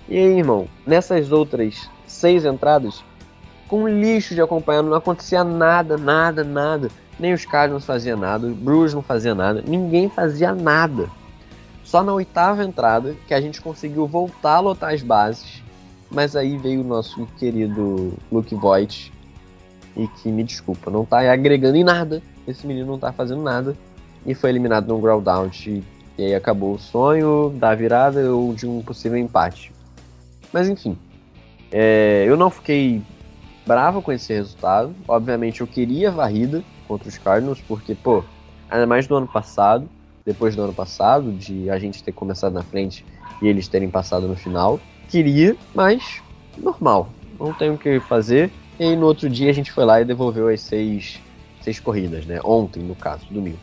S3: E aí, irmão, nessas outras seis entradas, com lixo de acompanhar, não acontecia nada, nada, nada. Nem os Cardinals faziam nada, o Bruce não fazia nada, ninguém fazia nada. Só na oitava entrada que a gente conseguiu voltar a lotar as bases, mas aí veio o nosso querido Luke Voigt e que me desculpa, não tá agregando em nada. Esse menino não tá fazendo nada e foi eliminado no ground out e aí acabou o sonho da virada ou de um possível empate. Mas enfim, é, eu não fiquei bravo com esse resultado. Obviamente eu queria varrida contra os Cardinals, porque, pô, ainda mais do ano passado, depois do ano passado, de a gente ter começado na frente e eles terem passado no final. Queria, mas normal. Não tem o que fazer. E aí no outro dia a gente foi lá e devolveu as seis, seis corridas, né? Ontem, no caso, domingo.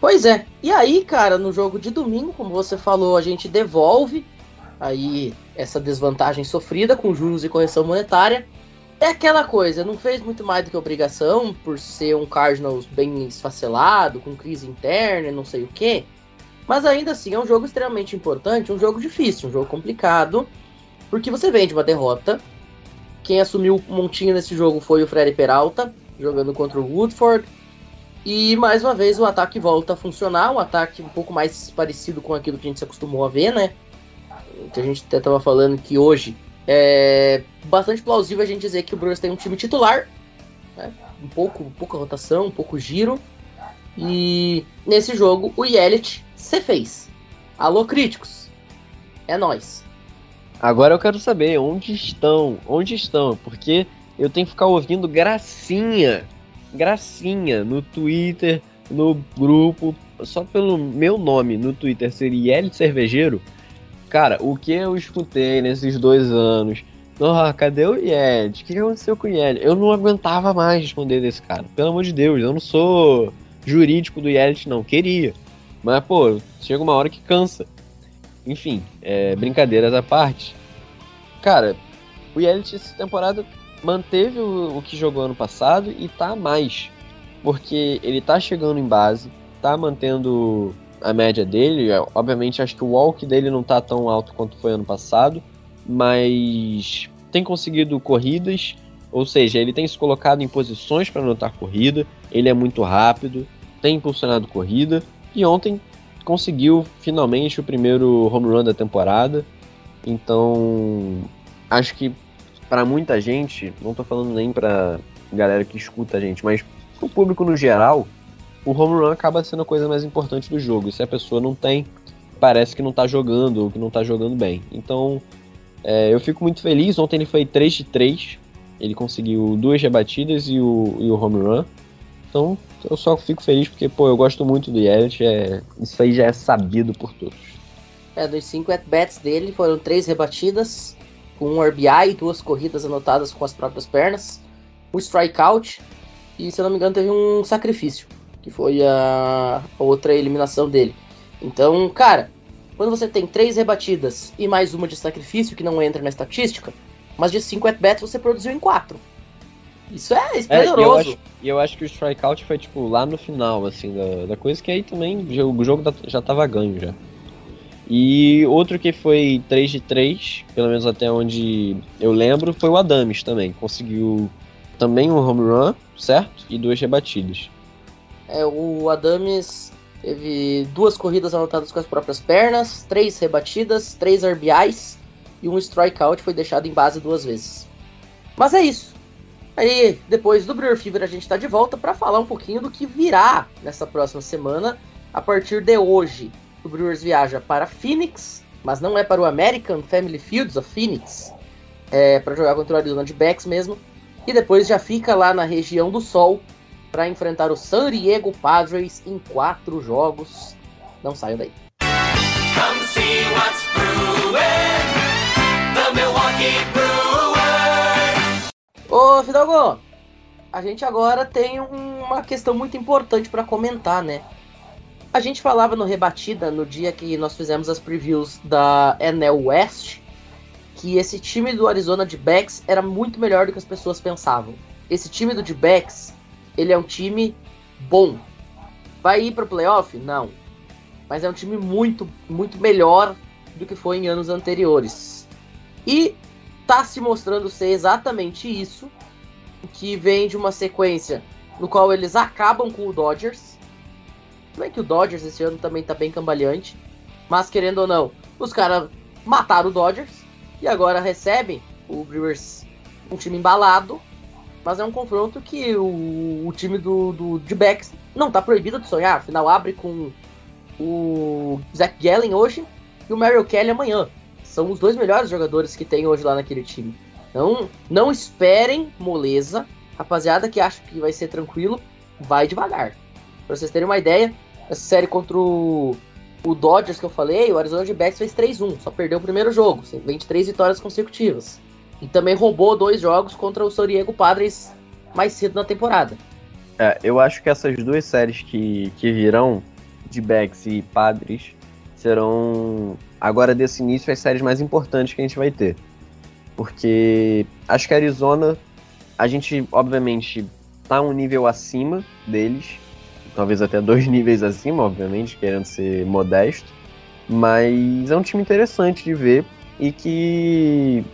S2: Pois é. E aí, cara, no jogo de domingo, como você falou, a gente devolve aí essa desvantagem sofrida com juros e correção monetária. É aquela coisa, não fez muito mais do que obrigação por ser um Cardinals bem esfacelado, com crise interna, não sei o quê. Mas ainda assim é um jogo extremamente importante, um jogo difícil, um jogo complicado, porque você vem de uma derrota. Quem assumiu o montinho nesse jogo foi o Freddy Peralta, jogando contra o Woodford. E mais uma vez o ataque volta a funcionar, um ataque um pouco mais parecido com aquilo que a gente se acostumou a ver, né? Que a gente até estava falando que hoje é bastante plausível a gente dizer que o Brewers tem um time titular, né? um pouco, pouca rotação, um pouco giro. E nesse jogo o Yelich se fez. Alô críticos, é nós.
S3: Agora eu quero saber onde estão, onde estão, porque eu tenho que ficar ouvindo gracinha gracinha no Twitter, no grupo, só pelo meu nome no Twitter ser L Cervejeiro. Cara, o que eu escutei nesses dois anos? Oh, cadê o Yed? O que aconteceu com o Yed? Eu não aguentava mais responder desse cara. Pelo amor de Deus, eu não sou jurídico do Yelit, não. Queria. Mas, pô, chega uma hora que cansa. Enfim, é, brincadeiras à parte. Cara, o Yelit essa temporada manteve o, o que jogou ano passado e tá mais. Porque ele tá chegando em base, tá mantendo a média dele. Obviamente, acho que o walk dele não tá tão alto quanto foi ano passado, mas tem conseguido corridas, ou seja, ele tem se colocado em posições para anotar corrida. Ele é muito rápido, tem impulsionado corrida e ontem conseguiu finalmente o primeiro home run da temporada. Então, acho que para muita gente, não tô falando nem pra galera que escuta a gente, mas pro público no geral, o home run acaba sendo a coisa mais importante do jogo. E se a pessoa não tem, parece que não tá jogando ou que não tá jogando bem. Então, é, eu fico muito feliz. Ontem ele foi 3 de 3. Ele conseguiu duas rebatidas e o, e o home run. Então, eu só fico feliz porque, pô, eu gosto muito do Yelich. É, isso aí já é sabido por todos.
S2: É, dos 5 at-bats dele foram três rebatidas, com um RBI e duas corridas anotadas com as próprias pernas, um strikeout e, se eu não me engano, teve um sacrifício, que foi a outra eliminação dele. Então, cara, quando você tem três rebatidas e mais uma de sacrifício, que não entra na estatística, mas de 5 at-bats você produziu em 4. Isso é esplendoroso.
S3: É, e eu, acho que o strikeout foi, tipo, lá no final, assim, da, da coisa, que aí também o jogo já tava ganho já. E outro que foi 3 de 3, pelo menos até onde eu lembro, foi o Adames também. Conseguiu também um home run, certo? E duas rebatidas.
S2: É, o Adames teve duas corridas anotadas com as próprias pernas, três rebatidas, três RBIs e um strikeout foi deixado em base duas vezes. Mas é isso. Aí, depois do Brewer Fever, a gente está de volta para falar um pouquinho do que virá nessa próxima semana. A partir de hoje, o Brewers viaja para Phoenix, mas não é para o American Family Fields of Phoenix, é para jogar contra o Arizona de Backs mesmo. E depois já fica lá na região do Sol para enfrentar o San Diego Padres em quatro jogos. Não saiam daí.
S4: Come see what's.
S2: Ô, Fidalgo, a gente agora tem uma questão muito importante para comentar, né? A gente falava no Rebatida, no dia que nós fizemos as previews da NL West, que esse time do Arizona de Backs era muito melhor do que as pessoas pensavam. Esse time do D-Backs, ele é um time bom. Vai ir para o playoff? Não. Mas é um time muito, muito melhor do que foi em anos anteriores. E tá se mostrando ser exatamente isso, que vem de uma sequência no qual eles acabam com o Dodgers. Não é que o Dodgers esse ano também tá bem cambaleante, mas querendo ou não, os caras mataram o Dodgers e agora recebem o Brewers, um time embalado, mas é um confronto que o, o time do, do de não tá proibido de sonhar, afinal abre com o Zach Gallen hoje e o Merrill Kelly amanhã. São os dois melhores jogadores que tem hoje lá naquele time. Então, não esperem moleza. Rapaziada que acha que vai ser tranquilo, vai devagar. Pra vocês terem uma ideia, essa série contra o, o Dodgers que eu falei, o Arizona de Backs fez 3-1, só perdeu o primeiro jogo, 23 vitórias consecutivas. E também roubou dois jogos contra o San Diego Padres mais cedo na temporada.
S3: É, eu acho que essas duas séries que, que virão, de Becks e Padres, serão agora desse início as séries mais importantes que a gente vai ter. Porque acho que a Arizona, a gente obviamente tá um nível acima deles, talvez até dois níveis acima, obviamente, querendo ser modesto, mas é um time interessante de ver e que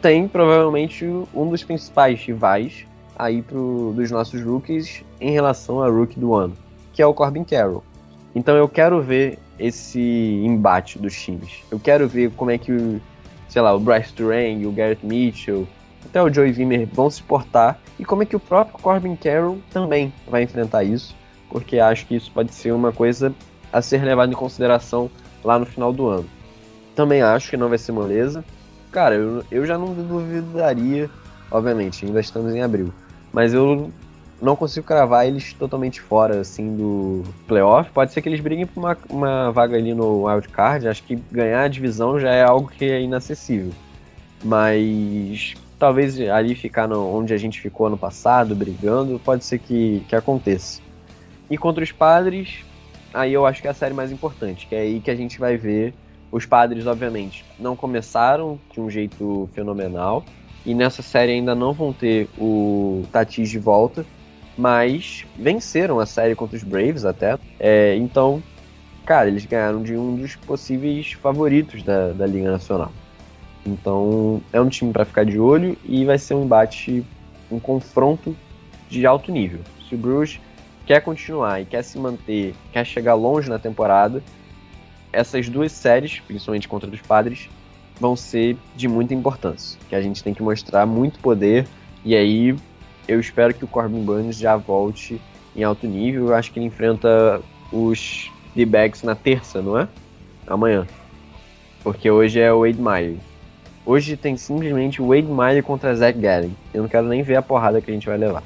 S3: tem provavelmente um dos principais rivais aí pro, dos nossos rookies em relação a rookie do ano, que é o Corbin Carroll. Então eu quero ver esse embate dos times. Eu quero ver como é que sei lá, o Bryce Durang, o Garrett Mitchell, até o Joey Wimmer vão se portar e como é que o próprio Corbin Carroll também vai enfrentar isso, porque acho que isso pode ser uma coisa a ser levada em consideração lá no final do ano. Também acho que não vai ser moleza. Cara, eu, eu já não duvidaria, obviamente, ainda estamos em abril, mas eu não consigo cravar eles totalmente fora assim do playoff. Pode ser que eles briguem por uma, uma vaga ali no wild card. Acho que ganhar a divisão já é algo que é inacessível. Mas talvez ali ficar no, onde a gente ficou ano passado, brigando, pode ser que, que aconteça. E contra os padres, aí eu acho que é a série mais importante, que é aí que a gente vai ver. Os padres, obviamente, não começaram de um jeito fenomenal. E nessa série ainda não vão ter o Tatis de volta mas venceram a série contra os Braves até. É, então, cara, eles ganharam de um dos possíveis favoritos da, da Liga Nacional. Então, é um time para ficar de olho e vai ser um embate, um confronto de alto nível. Se o Bruce quer continuar e quer se manter, quer chegar longe na temporada, essas duas séries, principalmente contra os Padres, vão ser de muita importância. Que a gente tem que mostrar muito poder e aí eu espero que o Corbin Burns já volte em alto nível. Eu acho que ele enfrenta os D-Bags na terça, não é? Amanhã. Porque hoje é o Wade Miley. Hoje tem simplesmente o Wade Miley contra Zach Gallen. Eu não quero nem ver a porrada que a gente vai levar.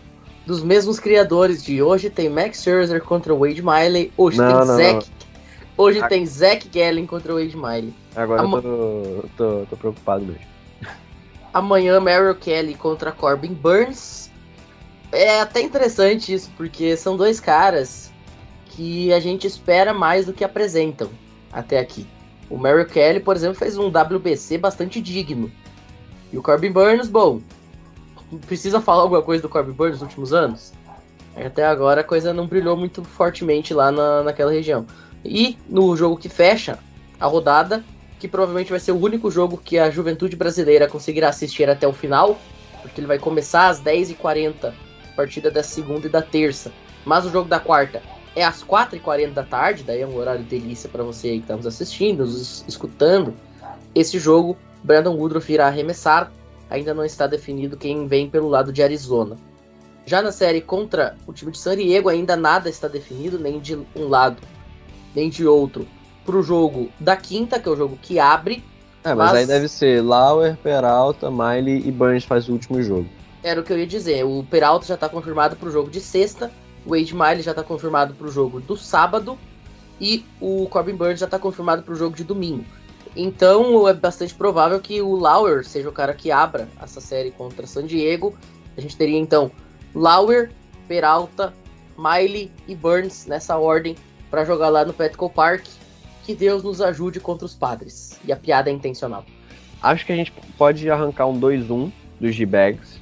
S2: Dos mesmos criadores de hoje tem Max Scherzer contra o Wade Miley. Hoje
S3: Não,
S2: tem
S3: não, não.
S2: Hoje
S3: A-
S2: tem Zach Gallen contra o Wade Miley.
S3: Agora
S2: Ama-
S3: eu tô, tô, tô preocupado mesmo.
S2: Amanhã Merrill Kelly contra Corbin Burns. É até interessante isso, porque são dois caras que a gente espera mais do que apresentam até aqui. O Merrill Kelly, por exemplo, fez um WBC bastante digno. E o Corbin Burns, bom, precisa falar alguma coisa do Corbin Burns nos últimos anos? Até agora a coisa não brilhou muito fortemente lá na, naquela região. E no jogo que fecha a rodada, que provavelmente vai ser o único jogo que a juventude brasileira conseguirá assistir até o final, porque ele vai começar às 10h40, partida da segunda e da terça. Mas o jogo da quarta é às 4h40 da tarde, daí é um horário delícia para você aí que está nos assistindo, nos escutando. Esse jogo, Brandon Woodruff irá arremessar ainda não está definido quem vem pelo lado de Arizona. Já na série contra o time de San Diego, ainda nada está definido, nem de um lado, nem de outro, para o jogo da quinta, que é o jogo que abre.
S3: É, mas,
S2: Mas-
S3: aí deve ser Lauer, Peralta, Miley e Burns faz o último jogo.
S2: Era o que eu ia dizer. O Peralta já está confirmado para o jogo de sexta, o Wade Miley já está confirmado para o jogo do sábado e o Corbin Burns já está confirmado para o jogo de domingo. Então é bastante provável que o Lauer seja o cara que abra essa série contra San Diego. A gente teria então Lauer, Peralta, Miley e Burns nessa ordem para jogar lá no Petco Park. Que Deus nos ajude contra os padres. E a piada é intencional.
S3: Acho que a gente pode arrancar um 2-1 dos G-Bags.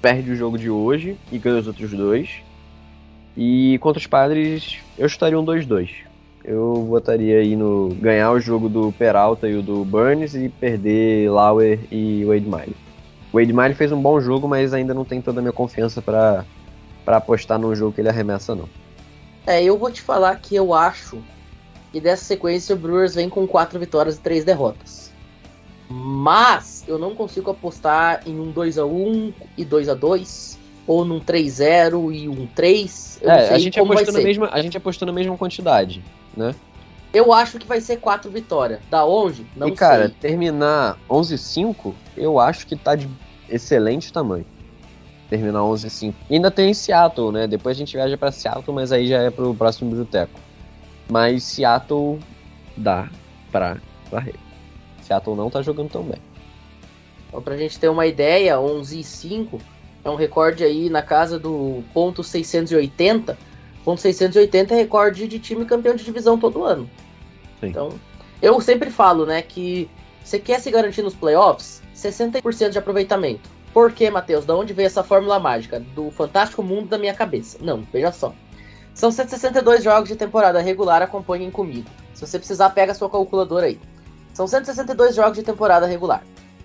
S3: Perde o jogo de hoje e ganha os outros dois. E contra os padres, eu chutaria um 2-2. Eu votaria aí no ganhar o jogo do Peralta e o do Burns e perder Lauer e Wade Miley. Wade Miley fez um bom jogo, mas ainda não tem toda a minha confiança pra apostar num jogo que ele arremessa, não.
S2: É, eu vou te falar que eu acho que dessa sequência o Brewers vem com quatro vitórias e três derrotas. Mas eu não consigo apostar em um 2x1 e 2x2, ou num 3-0 e um 3. Eu não
S3: É, a gente, apostou na mesma, a gente apostou na mesma quantidade, né?
S2: Eu acho que vai ser quatro vitórias. Da onde? Não
S3: e, cara,
S2: sei.
S3: terminar 11-5, eu acho que tá de excelente tamanho. Terminar 11-5. E ainda tem Seattle, né? Depois a gente viaja pra Seattle, mas aí já é pro próximo biblioteco. Mas Seattle dá pra varrer. Seattle não tá jogando tão bem.
S2: Então, pra gente ter uma ideia, 11 e 5 é um recorde aí na casa do ponto 680. Ponto 680 é recorde de time campeão de divisão todo ano.
S3: Sim.
S2: Então, eu sempre falo, né, que você quer se garantir nos playoffs, 60% de aproveitamento. Por quê, Matheus? Da onde veio essa fórmula mágica? Do fantástico mundo da minha cabeça. Não, veja só. São 162 jogos de temporada regular, acompanhem comigo. Se você precisar, pega a sua calculadora aí. São 162 jogos de temporada regular.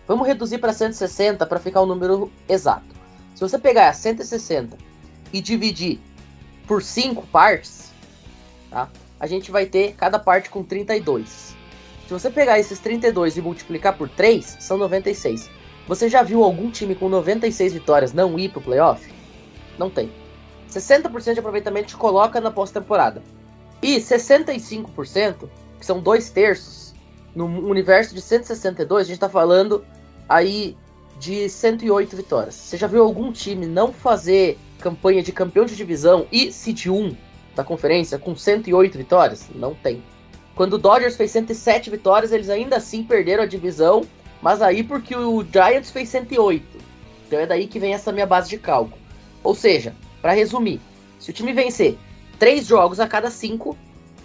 S2: Vamos reduzir para 160 para ficar o número exato. Se você pegar 160 e dividir por 5 partes, tá? a gente vai ter cada parte com 32. Se você pegar esses 32 e multiplicar por 3, são 96. Você já viu algum time com 96 vitórias não ir pro playoff? Não tem. 60% de aproveitamento te coloca na pós-temporada. E 65%, que são dois terços, no universo de 162, a gente tá falando aí de 108 vitórias. Você já viu algum time não fazer campanha de campeão de divisão e seed 1 da conferência com 108 vitórias? Não tem. Quando o Dodgers fez 107 vitórias, eles ainda assim perderam a divisão, mas aí porque o Giants fez 108. Então é daí que vem essa minha base de cálculo. Ou seja, para resumir, se o time vencer 3 jogos a cada 5,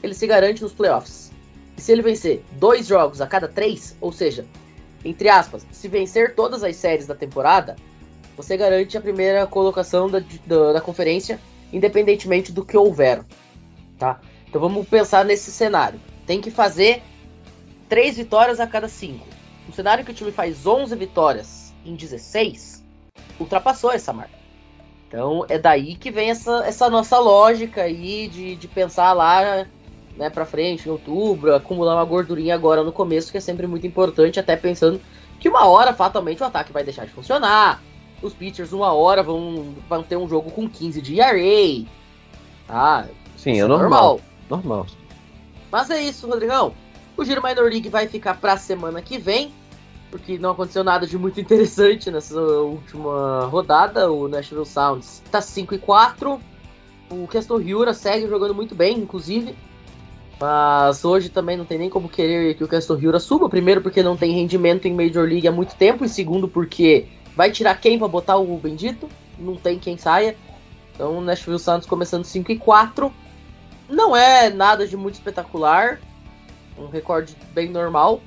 S2: ele se garante nos playoffs. Se ele vencer 2 jogos a cada 3, ou seja, entre aspas, se vencer todas as séries da temporada, você garante a primeira colocação da, da, da conferência, independentemente do que houver. Tá? Então vamos pensar nesse cenário. Tem que fazer 3 vitórias a cada 5. No cenário que o time faz 11 vitórias em 16, ultrapassou essa marca. Então é daí que vem essa, essa nossa lógica aí de, de pensar lá né, pra frente, em outubro, acumular uma gordurinha agora no começo, que é sempre muito importante, até pensando que uma hora fatalmente o ataque vai deixar de funcionar. Os pitchers, uma hora, vão, vão ter um jogo com 15 de ERA. Tá?
S3: Sim,
S2: Isso
S3: é normal.
S2: normal.
S3: Normal.
S2: Mas é isso, Rodrigão. O Giro Minor League vai ficar pra semana que vem, porque não aconteceu nada de muito interessante nessa última rodada. O Nashville Sounds tá 5 e 4. O Keston Hiura segue jogando muito bem, inclusive. Mas hoje também não tem nem como querer que o Keston Hiura suba. Primeiro, porque não tem rendimento em Major League há muito tempo. E segundo, porque vai tirar quem pra botar o Bendito? Não tem quem saia. Então, o Nashville Sounds começando 5 e 4. Não é nada de muito espetacular. Um recorde bem normal.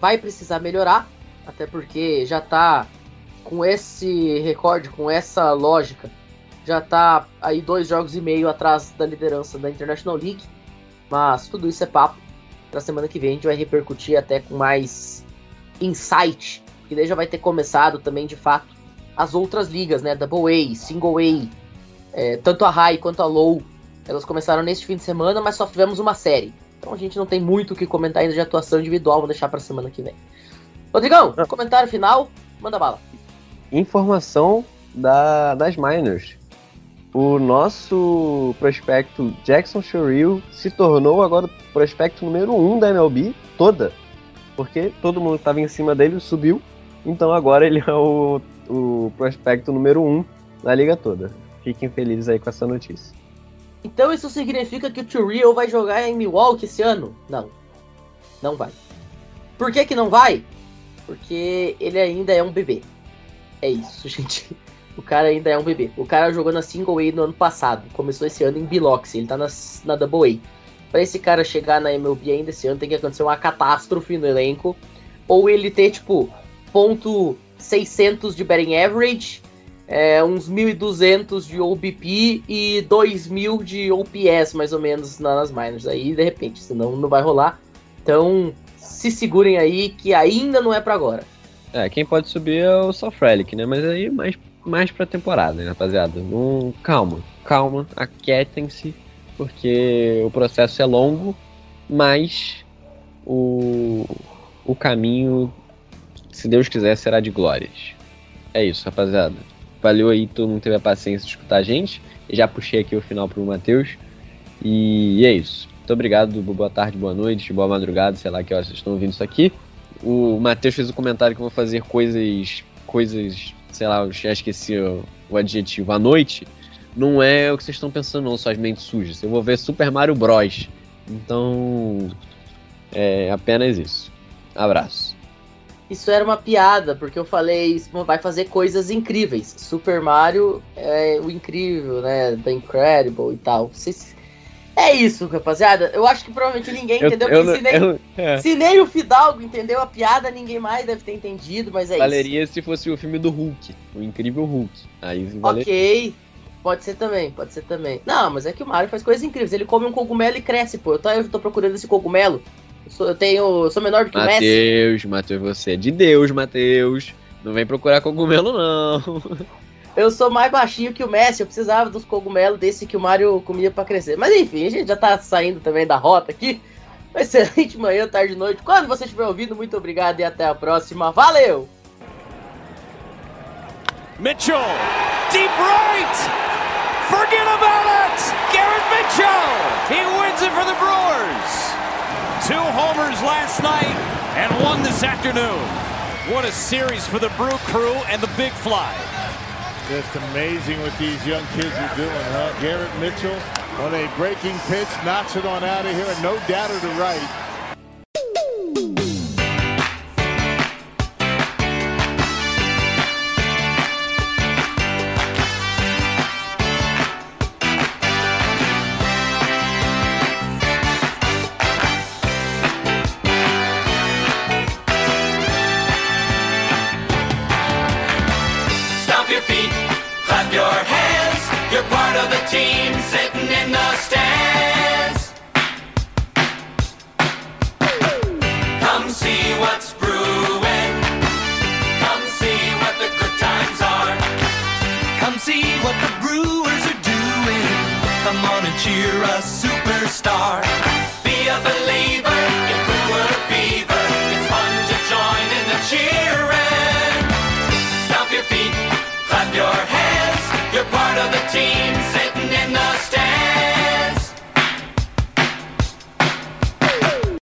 S2: Vai precisar melhorar. Até porque já tá com esse recorde, com essa lógica. Já tá aí dois jogos e meio atrás da liderança da International League. Mas tudo isso é papo. Pra semana que vem a gente vai repercutir até com mais insight. Que daí já vai ter começado também, de fato, as outras ligas, né? Double A, Single A, é, tanto a High quanto a Low. Elas começaram neste fim de semana, mas só tivemos uma série. Então a gente não tem muito o que comentar ainda de atuação individual, vou deixar pra semana que vem. Rodrigão, comentário final. Manda bala.
S3: Informação da, das minors. O nosso prospecto Jackson Sherrill se tornou agora o prospecto número 1 um da MLB toda. Porque todo mundo estava em cima dele, subiu. Então agora ele é o, o prospecto número 1 um da liga toda. Fiquem felizes aí com essa notícia.
S2: Então isso significa que o Turiel vai jogar em Milwaukee esse ano? Não. Não vai. Por que que não vai? Porque ele ainda é um bebê. É isso, gente. O cara ainda é um bebê. O cara jogou na Single A no ano passado. Começou esse ano em Biloxi. Ele tá na, na Double A. Pra esse cara chegar na MLB ainda esse ano, tem que acontecer uma catástrofe no elenco. Ou ele ter, tipo, ponto 600 de batting average, é, uns 1.200 de OBP e 2.000 de OPS, mais ou menos, nas minors. Aí, de repente, senão não vai rolar. Então, se segurem aí, que ainda não é para agora.
S3: É, quem pode subir é o Sofrelic, né? Mas aí mais, mais pra temporada, né, rapaziada? Não, calma, calma, aquietem-se, porque o processo é longo, mas o, o caminho, se Deus quiser, será de glórias. É isso, rapaziada. Valeu aí, todo mundo teve a paciência de escutar a gente. Já puxei aqui o final pro Matheus. E é isso. Muito obrigado, boa tarde, boa noite, boa madrugada, sei lá que horas vocês estão ouvindo isso aqui. O Matheus fez o um comentário que eu vou fazer coisas, coisas, sei lá, eu já esqueci o, o adjetivo, à noite. Não é o que vocês estão pensando, não, suas mentes sujas. Eu vou ver Super Mario Bros. Então, é apenas isso. Abraço.
S2: Isso era uma piada, porque eu falei, vai fazer coisas incríveis. Super Mario é o incrível, né? The Incredible e tal. Vocês é isso, rapaziada. Eu acho que provavelmente ninguém
S3: Eu-
S2: entendeu.
S3: eu
S2: se, nem,
S3: eu- é.
S2: se nem o Fidalgo entendeu a piada, ninguém mais deve ter entendido, mas é isso.
S3: Valeria se fosse o filme do Hulk, o incrível Hulk. Aí valeria.
S2: Ok. Pode ser também, pode ser também. Não, mas é que o Mario faz coisas incríveis. Ele come um cogumelo e cresce, pô. Eu tô, eu tô procurando esse cogumelo. Eu, sou- eu tenho. Eu sou menor do que o Messi.
S3: Matheus, Matheus, você é de Deus, Matheus. Não vem procurar cogumelo, não.
S2: Eu sou mais baixinho que o Messi. Eu precisava dos cogumelos desse que o Mario comia pra crescer. Mas enfim, a gente já tá saindo também da rota aqui. Excelente manhã, tarde e noite. Quando você estiver ouvindo, muito obrigado e até a próxima. Valeu!
S1: Mitchell, deep right. Forget about it. Garrett Mitchell. He wins it for the Brewers. Two homers last night and one this afternoon. What a series for the Brew Crew and the Big Fly.
S5: Just amazing what these young kids are doing, huh? Garrett Mitchell on a breaking pitch knocks it on out of here, and no doubt to right.